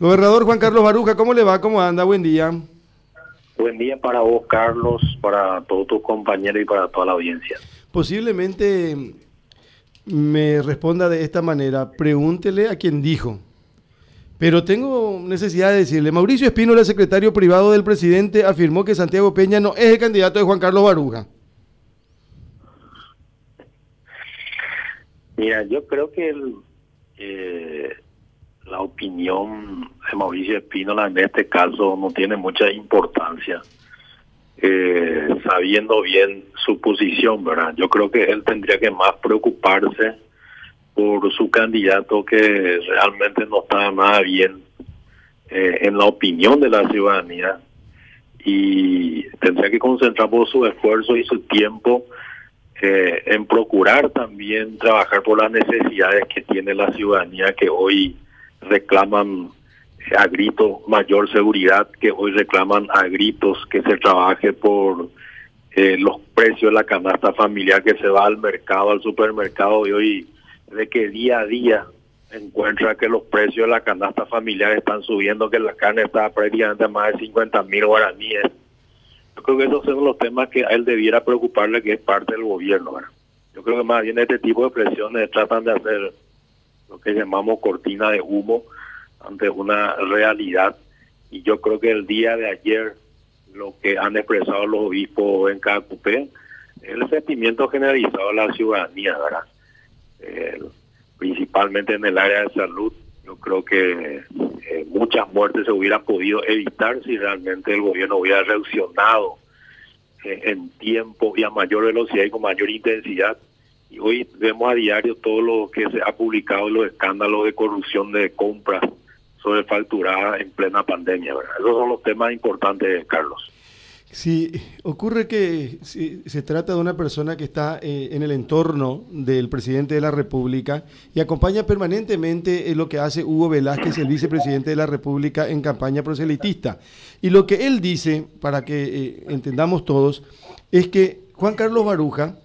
Gobernador Juan Carlos Baruja, ¿cómo le va? ¿Cómo anda? Buen día. Buen día para vos, Carlos, para todos tus compañeros y para toda la audiencia. Posiblemente me responda de esta manera. Pregúntele a quien dijo. Pero tengo necesidad de decirle, Mauricio Espínola, secretario privado del presidente, afirmó que Santiago Peña no es el candidato de Juan Carlos Baruja. Mira, yo creo que el, eh, la opinión de Mauricio Espínola en este caso no tiene mucha importancia, eh, sabiendo bien su posición, ¿verdad? Yo creo que él tendría que más preocuparse por su candidato que realmente no está nada bien eh, en la opinión de la ciudadanía y tendría que concentrar por su esfuerzo y su tiempo eh, en procurar también trabajar por las necesidades que tiene la ciudadanía que hoy reclaman a gritos mayor seguridad, que hoy reclaman a gritos que se trabaje por eh, los precios de la canasta familiar que se va al mercado, al supermercado y hoy de que día a día encuentra que los precios de la canasta familiar están subiendo, que la carne está prácticamente a más de 50 mil guaraníes. Yo creo que esos son los temas que a él debiera preocuparle, que es parte del gobierno. Yo creo que más bien este tipo de presiones tratan de hacer lo que llamamos cortina de humo ante una realidad. Y yo creo que el día de ayer lo que han expresado los obispos en Cacupé es el sentimiento generalizado de la ciudadanía, ¿verdad? principalmente en el área de salud. Yo creo que eh, muchas muertes se hubieran podido evitar si realmente el gobierno hubiera reaccionado eh, en tiempo y a mayor velocidad y con mayor intensidad y hoy vemos a diario todo lo que se ha publicado, los escándalos de corrupción de compras sobre facturadas en plena pandemia. ¿verdad? Esos son los temas importantes, Carlos. Sí, ocurre que se trata de una persona que está eh, en el entorno del presidente de la República y acompaña permanentemente lo que hace Hugo Velázquez, el vicepresidente de la República, en campaña proselitista. Y lo que él dice, para que eh, entendamos todos, es que Juan Carlos Baruja,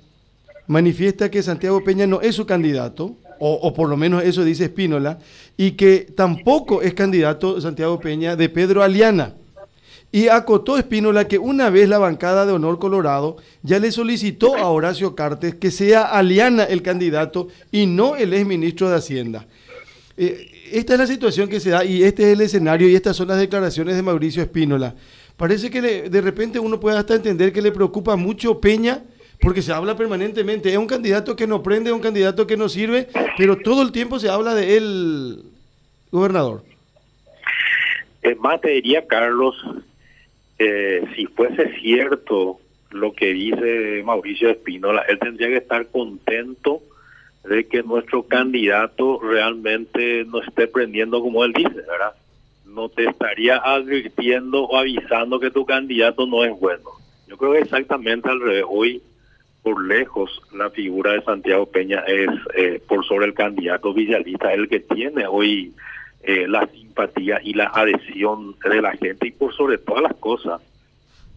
manifiesta que Santiago Peña no es su candidato, o, por lo menos eso dice Espínola, y que tampoco es candidato Santiago Peña de Pedro Aliana. Y acotó Espínola que una vez la bancada de Honor Colorado ya le solicitó a Horacio Cartes que sea Aliana el candidato y no el exministro de Hacienda. Eh, esta es la situación que se da y este es el escenario y estas son las declaraciones de Mauricio Espínola. Parece que de repente uno puede hasta entender que le preocupa mucho Peña porque se habla permanentemente. Es un candidato que no prende, es un candidato que no sirve, pero todo el tiempo se habla de él, gobernador. Es más, te diría, Carlos, eh, si fuese cierto lo que dice Mauricio Espínola, él tendría que estar contento de que nuestro candidato realmente no esté prendiendo como él dice, ¿verdad? No te estaría advirtiendo o avisando que tu candidato no es bueno. Yo creo que exactamente al revés. Hoy por lejos la figura de Santiago Peña es eh, por sobre el candidato oficialista, el que tiene hoy eh, la simpatía y la adhesión de la gente y por sobre todas las cosas,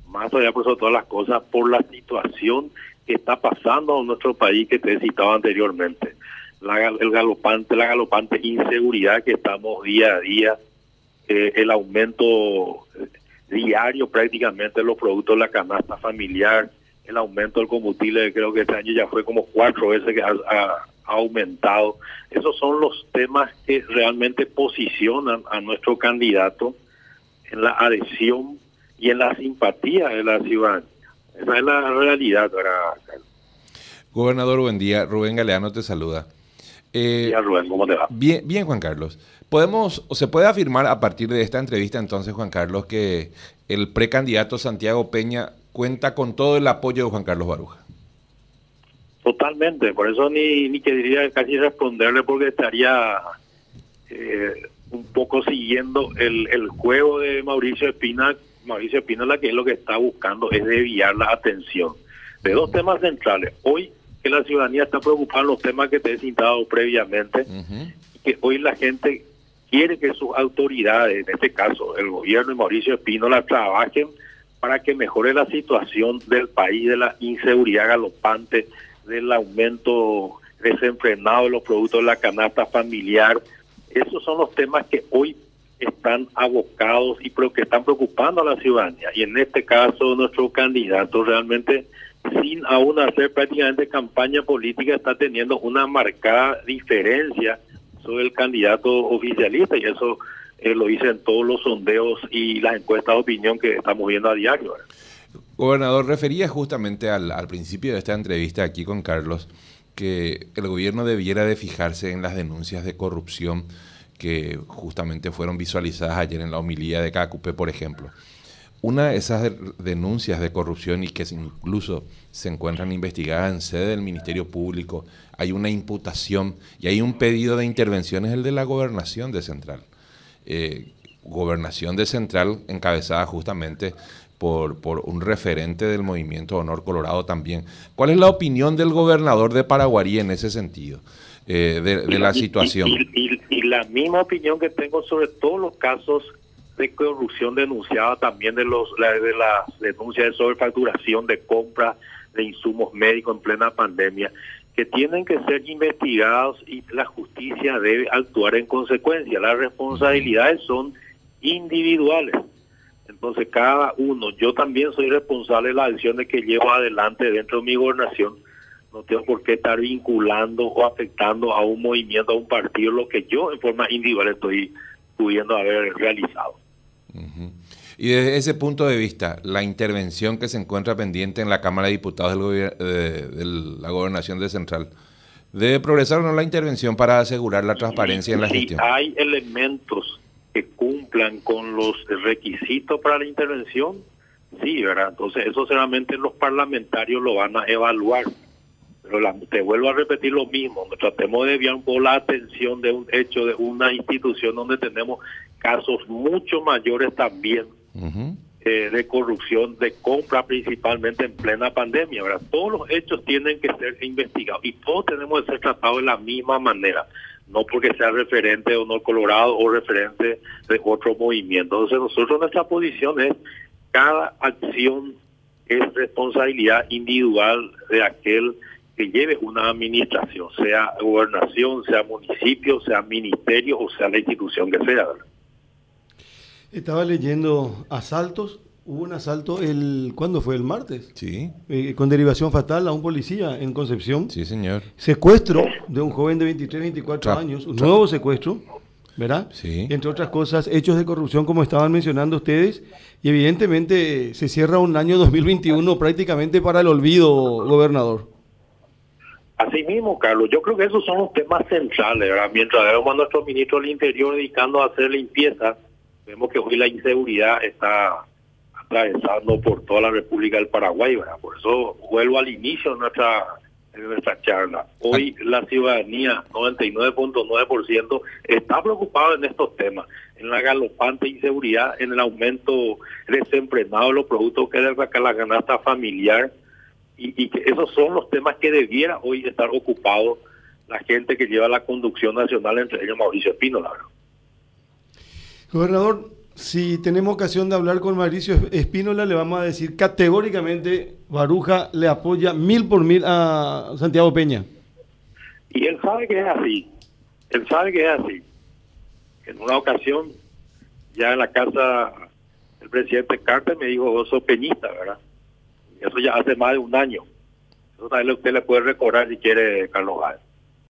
más allá por sobre todas las cosas, por la situación que está pasando en nuestro país que te he citado anteriormente. La, el galopante, la galopante inseguridad que estamos día a día, eh, el aumento diario prácticamente de los productos de la canasta familiar, el aumento del combustible, creo que este año ya fue como cuatro veces que ha, aumentado. Esos son los temas que realmente posicionan a nuestro candidato en la adhesión y en la simpatía de la ciudadanía. Esa es la realidad, ¿verdad? Gobernador, buen día. Rubén Galeano te saluda. Eh, Rubén, ¿cómo te va? Bien, bien, Juan Carlos. Podemos, o se puede afirmar a partir de esta entrevista entonces, Juan Carlos, que el precandidato Santiago Peña cuenta con todo el apoyo de Juan Carlos Baruja. Totalmente, por eso ni, ni quería casi responderle porque estaría eh, un poco siguiendo el, el juego de Mauricio Espina. Mauricio Espina la que es lo que está buscando es desviar la atención de dos temas centrales. Hoy que la ciudadanía está preocupada en los temas que te he citado previamente, y que hoy la gente quiere que sus autoridades, en este caso el gobierno y Mauricio Espino, la trabajen para que mejore la situación del país, de la inseguridad galopante, del aumento desenfrenado de los productos de la canasta familiar. Esos son los temas que hoy están abocados y que están preocupando a la ciudadanía. Y en este caso, nuestro candidato realmente, sin aún hacer prácticamente campaña política, está teniendo una marcada diferencia sobre el candidato oficialista y eso eh, lo dicen todos los sondeos y las encuestas de opinión que estamos viendo a diario. Gobernador, refería justamente al, principio de esta entrevista aquí con Carlos que el gobierno debiera de fijarse en las denuncias de corrupción que justamente fueron visualizadas ayer en la homilía de CACUPE, por ejemplo. Una de esas denuncias de corrupción y que incluso se encuentran investigadas en sede del Ministerio Público, hay una imputación y hay un pedido de intervención, es el de la gobernación de Central. Eh, gobernación de Central encabezada justamente por, por, un referente del movimiento Honor Colorado también. ¿Cuál es la opinión del gobernador de Paraguarí en ese sentido? Eh, de, la situación. Y, la misma opinión que tengo sobre todos los casos de corrupción denunciada también de los de las denuncias de sobrefacturación de compra de insumos médicos en plena pandemia que tienen que ser investigados y la justicia debe actuar en consecuencia. Las responsabilidades son individuales. Entonces cada uno, yo también soy responsable de las acciones que llevo adelante dentro de mi gobernación no tengo por qué estar vinculando o afectando a un movimiento, a un partido, lo que yo en forma individual estoy pudiendo haber realizado. Y desde ese punto de vista, la intervención que se encuentra pendiente en la Cámara de Diputados de, la Gobernación de Central, ¿debe progresar o no la intervención para asegurar la transparencia en la si gestión? hay elementos que cumplan con los requisitos para la intervención, sí, ¿verdad? Entonces eso solamente los parlamentarios lo van a evaluar. Pero te vuelvo a repetir lo mismo, tratemos de desviar un poco la atención de un hecho de una institución donde tenemos casos mucho mayores también eh, de corrupción, de compra principalmente en plena pandemia. ¿verdad? Todos los hechos tienen que ser investigados y todos tenemos que ser tratados de la misma manera, no porque sea referente de Honor Colorado o referente de otro movimiento. Entonces nosotros nuestra posición es cada acción es responsabilidad individual de aquel que lleve una administración, sea gobernación, sea municipio, sea ministerio o sea la institución que sea. Estaba leyendo asaltos. Hubo un asalto el ¿cuándo fue? El martes. Sí. Eh, con derivación fatal a un policía en Concepción. Sí, señor. Secuestro de un joven de 23, 24 años. Un nuevo secuestro. ¿verdad? Sí. Entre otras cosas, hechos de corrupción, como estaban mencionando ustedes, y evidentemente se cierra un año 2021 prácticamente para el olvido, gobernador. Así mismo, Carlos, yo creo que esos son los temas centrales, ¿verdad? Mientras vemos a nuestro ministro del Interior dedicando a hacer limpieza, vemos que hoy la inseguridad está atravesando por toda la República del Paraguay, ¿verdad? Por eso vuelvo al inicio de nuestra, de nuestra charla. Hoy la ciudadanía, 99.9%, está preocupada en estos temas, en la galopante inseguridad, en el aumento desenfrenado de los productos que sacar la ganasta familiar, y, que esos son los temas que debiera hoy estar ocupado la gente que lleva la conducción nacional, entre ellos Mauricio Espínola. Gobernador, si tenemos ocasión de hablar con Mauricio Espínola, le vamos a decir categóricamente, Baruja le apoya mil por mil a Santiago Peña. Y él sabe que es así, él sabe que es así. En una ocasión, ya en la casa el presidente Carter me dijo, vos sos peñista, ¿verdad? Eso ya hace más de un año. Eso también usted le puede recordar si quiere, Carlos Gálvez.